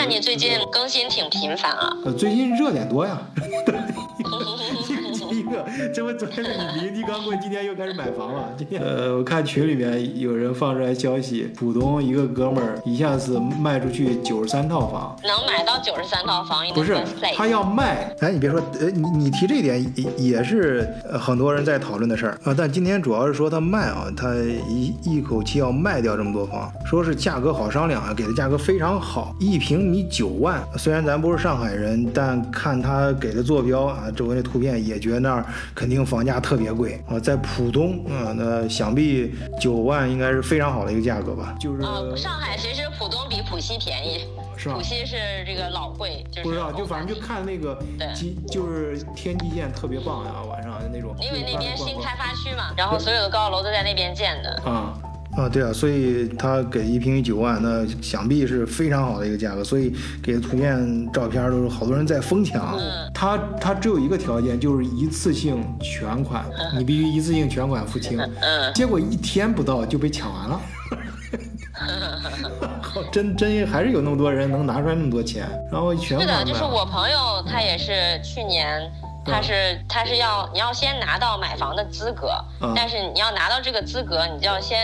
那你最近更新挺频繁啊。最近热点多呀。这不昨天是你离地刚过，今天又开始买房了。今天，呃，我看群里面有人放出来消息，浦东一个哥们儿一下子卖出去九十三套房，能买到九十三套房，不是他要卖。哎，你别说，呃，你你提这一点也也是很多人在讨论的事儿啊。但今天主要是说他卖啊，他一一口气要卖掉这么多房，说是价格好商量啊，给的价格非常好，一平米九万。虽然咱不是上海人，但看他给的坐标啊，周围的图片也觉得那儿肯定房价特别贵啊。在浦东啊，那想必九万应该是非常好的一个价格吧？就是啊，上海其实浦东比浦西便宜，是吧？浦西是这个老贵，就是不知道，就反正就看那个基，就是天际线特别棒呀，晚上那种。因为那边新开发区嘛，然后所有的高楼都在那边建的啊。啊，对啊，所以他给一平米九万，那想必是非常好的一个价格。所以给的图片、照片都是好多人在疯抢。他他只有一个条件，就是一次性全款，你必须一次性全款付清。嗯。结果一天不到就被抢完了。真真还是有那么多人能拿出来那么多钱，然后全款。是的，就是我朋友，他也是去年。他是他是要你要先拿到买房的资格，但是你要拿到这个资格，你就要先。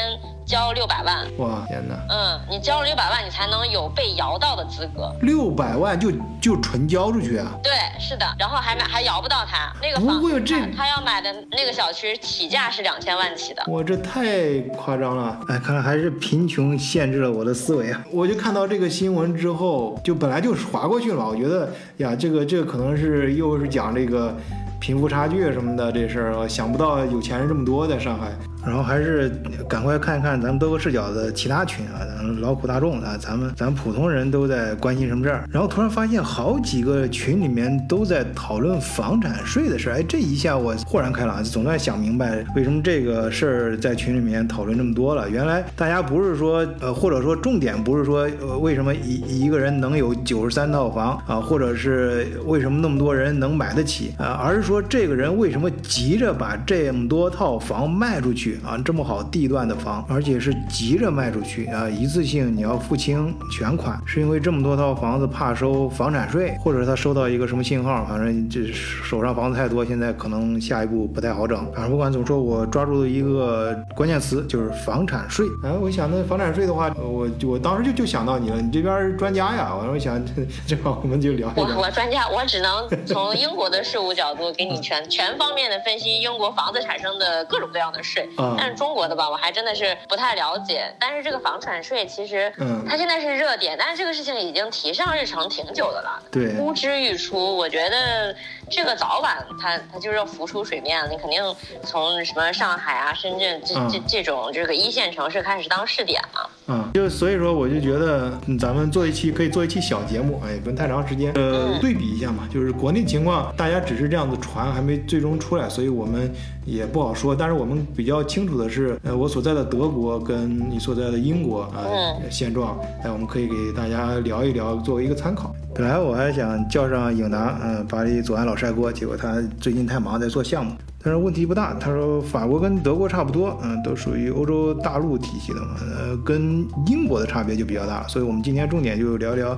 交六百万，哇天哪！嗯，你交了六百万，你才能有被摇到的资格。六百万就就纯交出去啊？对，是的，然后还买还摇不到他那个房。不会这他要买的那个小区起价是两千万起的。哇，这太夸张了！哎，看来还是贫穷限制了我的思维啊！我就看到这个新闻之后，就本来就划过去了。我觉得呀，这个这个可能是又是讲这个贫富差距什么的这事儿，想不到有钱人这么多在上海。然后还是赶快看一看咱们德国视角的其他群啊，咱们劳苦大众啊，咱们咱普通人都在关心什么事儿？然后突然发现好几个群里面都在讨论房产税的事儿，哎，这一下我豁然开朗，总算想明白为什么这个事儿在群里面讨论这么多了。原来大家不是说呃，或者说重点不是说呃为什么一一个人能有九十三套房啊，或者是为什么那么多人能买得起啊，而是说这个人为什么急着把这么多套房卖出去？啊，这么好地段的房，而且是急着卖出去啊，一次性你要付清全款，是因为这么多套房子怕收房产税，或者是他收到一个什么信号，反正这手上房子太多，现在可能下一步不太好整。反正不管怎么说，我抓住了一个关键词，就是房产税。哎，我想那房产税的话，我我当时就就想到你了，你这边专家呀，我我想正好我们就聊一聊。我我专家，我只能从英国的事务角度给你全全方面的分析英国房子产生的各种各样的税。但是中国的吧，我还真的是不太了解。但是这个房产税其实，嗯，它现在是热点，但是这个事情已经提上日程挺久的了，对，呼之欲出。我觉得这个早晚它它就是要浮出水面，你肯定从什么上海啊、深圳这这这种这个一线城市开始当试点了。嗯，就所以说我就觉得咱们做一期可以做一期小节目，哎，不用太长时间，呃，对比一下嘛，就是国内情况，大家只是这样子传，还没最终出来，所以我们也不好说。但是我们比较清楚的是，呃，我所在的德国跟你所在的英国啊现状，哎，我们可以给大家聊一聊，作为一个参考。本来我还想叫上影达，嗯，巴黎左岸老帅哥，结果他最近太忙在做项目。但是问题不大，他说法国跟德国差不多，嗯，都属于欧洲大陆体系的嘛，呃，跟英国的差别就比较大，所以我们今天重点就聊聊，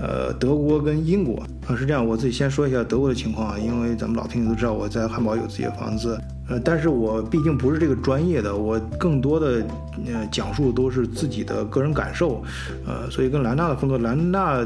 呃，德国跟英国啊，是这样，我自己先说一下德国的情况啊，因为咱们老听友都知道我在汉堡有自己的房子，呃，但是我毕竟不是这个专业的，我更多的呃讲述都是自己的个人感受，呃，所以跟兰纳的风格，兰纳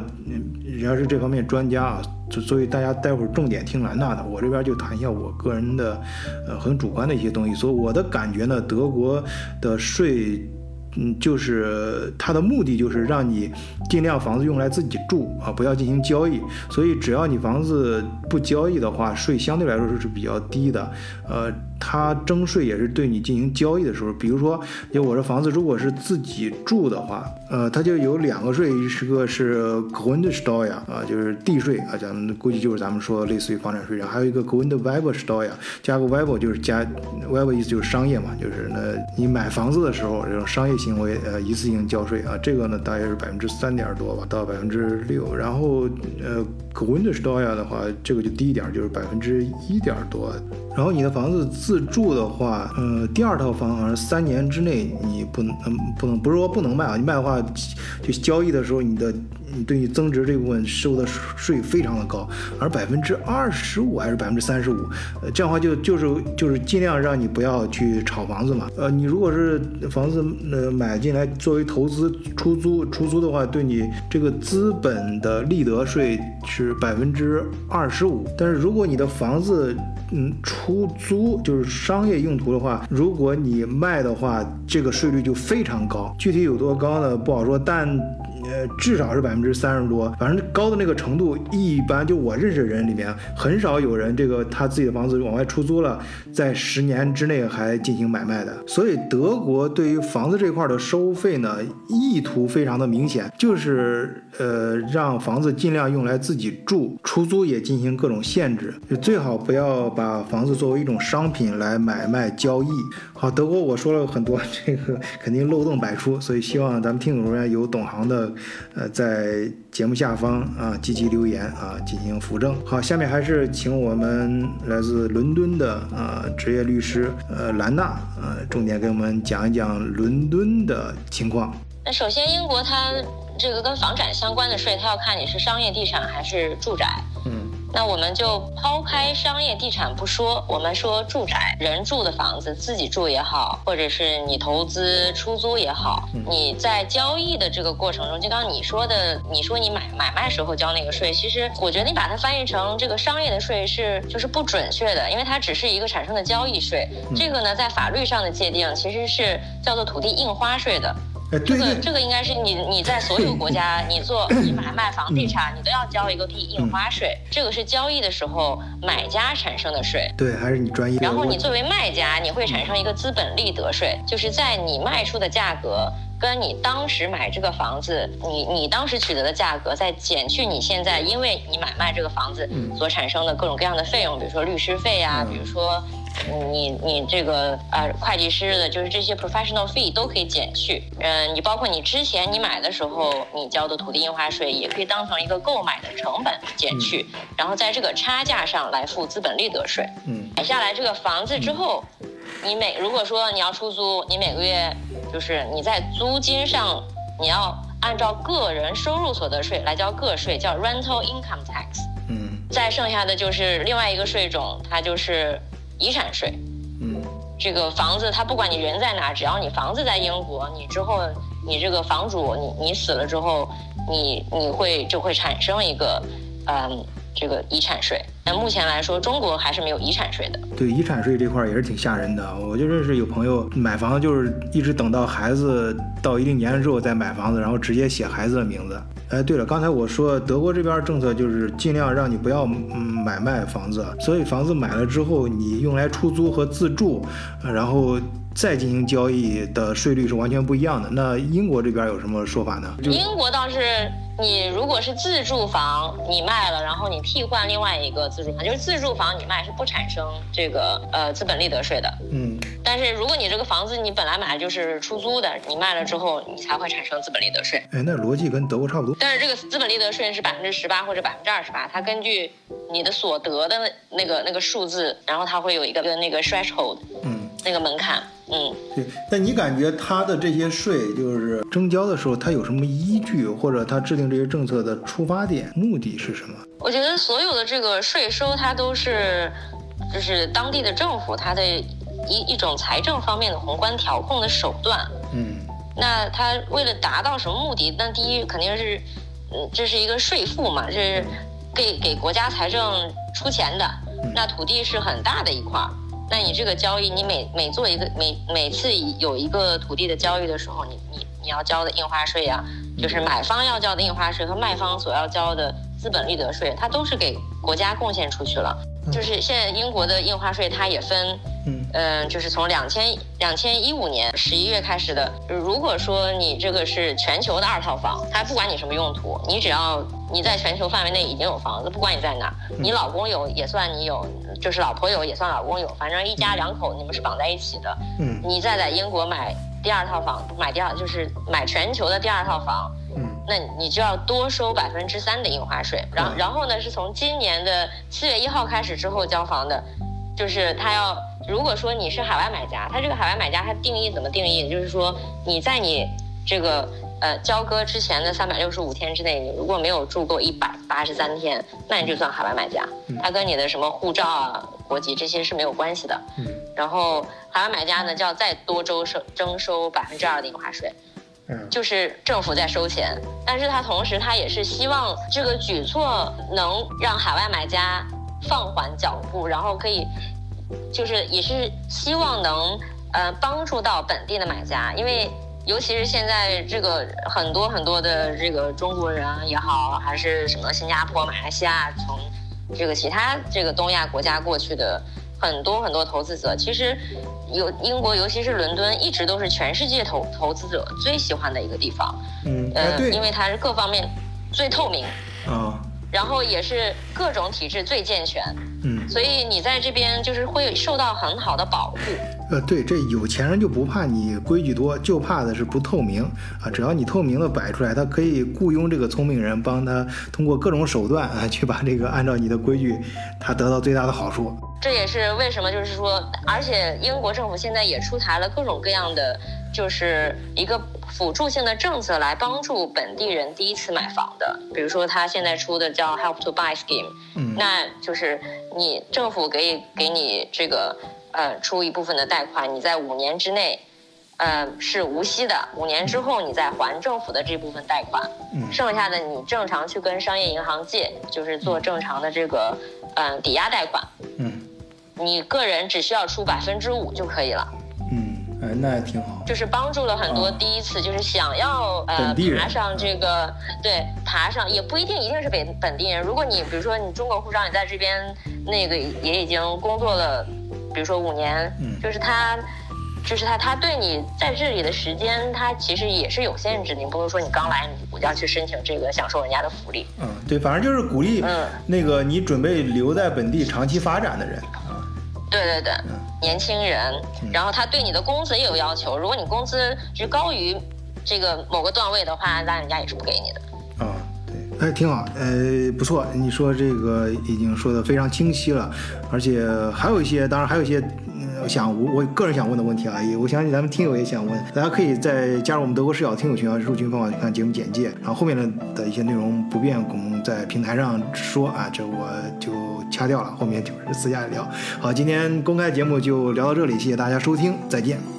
人家是这方面专家啊。所以大家待会儿重点听兰纳的，我这边就谈一下我个人的，呃，很主观的一些东西。所以我的感觉呢，德国的税。嗯，就是它的目的就是让你尽量房子用来自己住啊，不要进行交易。所以只要你房子不交易的话，税相对来说是比较低的。呃，它征税也是对你进行交易的时候，比如说，就我这房子如果是自己住的话，呃，它就有两个税，一个是 Grundsteuer 啊，就是地税啊，咱们估计就是咱们说类似于房产税，然后还有一个 g r u n d w e b s t e u r 加个 Werbe 就是加 Werbe 意思就是商业嘛，就是那你买房子的时候这种商业。行为呃一次性交税啊，这个呢大约是百分之三点多吧，到百分之六。然后呃 g o i n d s t e u r 的话，这个就低一点，就是百分之一点多。然后你的房子自住的话，嗯，第二套房好像三年之内你不能嗯不能不是说不能卖啊，你卖的话就交易的时候你的你对你增值这部分收的税非常的高，而百分之二十五还是百分之三十五，呃，这样的话就就是就是尽量让你不要去炒房子嘛。呃，你如果是房子呃买进来作为投资出租出租的话，对你这个资本的利得税是百分之二十五，但是如果你的房子嗯出租就是商业用途的话，如果你卖的话，这个税率就非常高，具体有多高呢？不好说，但。呃，至少是百分之三十多，反正高的那个程度，一般就我认识的人里面，很少有人这个他自己的房子往外出租了，在十年之内还进行买卖的。所以德国对于房子这块的收费呢，意图非常的明显，就是呃让房子尽量用来自己住，出租也进行各种限制，就最好不要把房子作为一种商品来买卖交易。好，德国我说了很多，这个肯定漏洞百出，所以希望咱们听众中间有懂行的。呃，在节目下方啊，积极留言啊，进行扶正。好，下面还是请我们来自伦敦的呃职业律师呃兰娜呃，重点给我们讲一讲伦敦的情况。那首先，英国它这个跟房产相关的税，它要看你是商业地产还是住宅。嗯。那我们就抛开商业地产不说，我们说住宅，人住的房子，自己住也好，或者是你投资出租也好，你在交易的这个过程中，就刚你说的，你说你买买卖时候交那个税，其实我觉得你把它翻译成这个商业的税是就是不准确的，因为它只是一个产生的交易税，这个呢在法律上的界定其实是叫做土地印花税的。这个这个应该是你你在所有国家，你做你买卖房地产，你都要交一个地印花税。这个是交易的时候买家产生的税。对，还是你专业。然后你作为卖家，你会产生一个资本利得税，就是在你卖出的价格跟你当时买这个房子，你你当时取得的价格，再减去你现在因为你买卖这个房子所产生的各种各样的费用，比如说律师费呀，比如说。你你这个呃会计师的，就是这些 professional fee 都可以减去。嗯，你包括你之前你买的时候你交的土地印花税，也可以当成一个购买的成本减去，然后在这个差价上来付资本利得税。嗯，买下来这个房子之后，你每如果说你要出租，你每个月就是你在租金上你要按照个人收入所得税来交个税，叫 rental income tax。嗯，再剩下的就是另外一个税种，它就是。遗产税，嗯，这个房子，它不管你人在哪，只要你房子在英国，你之后你这个房主，你你死了之后，你你会就会产生一个，嗯，这个遗产税。但目前来说，中国还是没有遗产税的。对遗产税这块也是挺吓人的。我就认识有朋友买房，就是一直等到孩子到一定年龄之后再买房子，然后直接写孩子的名字。哎，对了，刚才我说德国这边政策就是尽量让你不要买卖房子，所以房子买了之后，你用来出租和自住，然后再进行交易的税率是完全不一样的。那英国这边有什么说法呢？英国倒是。你如果是自住房，你卖了，然后你替换另外一个自住房，就是自住房你卖是不产生这个呃资本利得税的。嗯。但是如果你这个房子你本来买的就是出租的，你卖了之后你才会产生资本利得税。哎，那逻辑跟德国差不多。但是这个资本利得税是百分之十八或者百分之二十八，它根据你的所得的那个那个数字，然后它会有一个那个 threshold，嗯，那个门槛。嗯，对，那你感觉他的这些税就是征交的时候，他有什么依据，或者他制定这些政策的出发点、目的是什么？我觉得所有的这个税收，它都是，就是当地的政府它的一一种财政方面的宏观调控的手段。嗯，那他为了达到什么目的？那第一肯定是，嗯，这是一个税负嘛，这是给给国家财政出钱的。那土地是很大的一块儿。那你这个交易，你每每做一个每每次有一个土地的交易的时候，你你你要交的印花税呀，就是买方要交的印花税和卖方所要交的资本利得税，它都是给国家贡献出去了。就是现在英国的印花税，它也分，嗯，就是从两千两千一五年十一月开始的。如果说你这个是全球的二套房，它不管你什么用途，你只要你在全球范围内已经有房子，不管你在哪，你老公有也算你有，就是老婆有也算老公有，反正一家两口你们是绑在一起的。嗯，你再在英国买第二套房，买第二就是买全球的第二套房。那你就要多收百分之三的印花税，然后然后呢，是从今年的七月一号开始之后交房的，就是他要如果说你是海外买家，他这个海外买家他定义怎么定义？就是说你在你这个呃交割之前的三百六十五天之内，你如果没有住够一百八十三天，那你就算海外买家，他跟你的什么护照啊、国籍这些是没有关系的。嗯。然后海外买家呢，就要再多征收征收百分之二的印花税。嗯。就是政府在收钱，但是他同时他也是希望这个举措能让海外买家放缓脚步，然后可以，就是也是希望能。呃，帮助到本地的买家，因为尤其是现在这个很多很多的这个中国人也好，还是什么新加坡、马来西亚，从这个其他这个东亚国家过去的很多很多投资者，其实有英国，尤其是伦敦，一直都是全世界投投资者最喜欢的一个地方。嗯，呃，因为它是各方面最透明。啊。然后也是各种体制最健全，嗯，所以你在这边就是会受到很好的保护。呃，对，这有钱人就不怕你规矩多，就怕的是不透明啊。只要你透明的摆出来，他可以雇佣这个聪明人，帮他通过各种手段啊，去把这个按照你的规矩，他得到最大的好处。这也是为什么，就是说，而且英国政府现在也出台了各种各样的，就是一个。辅助性的政策来帮助本地人第一次买房的，比如说他现在出的叫 Help to Buy Scheme，嗯，那就是你政府给给你这个呃出一部分的贷款，你在五年之内，呃是无息的，五年之后你再还政府的这部分贷款，嗯，剩下的你正常去跟商业银行借，就是做正常的这个嗯抵押贷款，嗯，你个人只需要出百分之五就可以了。哎，那也挺好，就是。帮助了很多第一次就是想要呃爬上这个对爬上也不一定一定是本本地人。如果你比如说你中国护照你在这边那个也已经工作了，比如说五年，嗯，就是他就是他他对你在这里的时间他其实也是有限制的，你不能说你刚来你要去申请这个享受人家的福利。嗯，对，反正就是鼓励嗯那个你准备留在本地长期发展的人。对对对，年轻人，然后他对你的工资也有要求，如果你工资是高于这个某个段位的话，那人家也是不给你的。哎，挺好，呃，不错，你说这个已经说的非常清晰了，而且还有一些，当然还有一些。嗯想我我个人想问的问题啊，也我相信咱们听友也想问，大家可以在加入我们德国视角听友群啊，入群方法看节目简介，然后后面的的一些内容不便我们在平台上说啊，这我就掐掉了，后面就是私下聊。好，今天公开节目就聊到这里，谢谢大家收听，再见。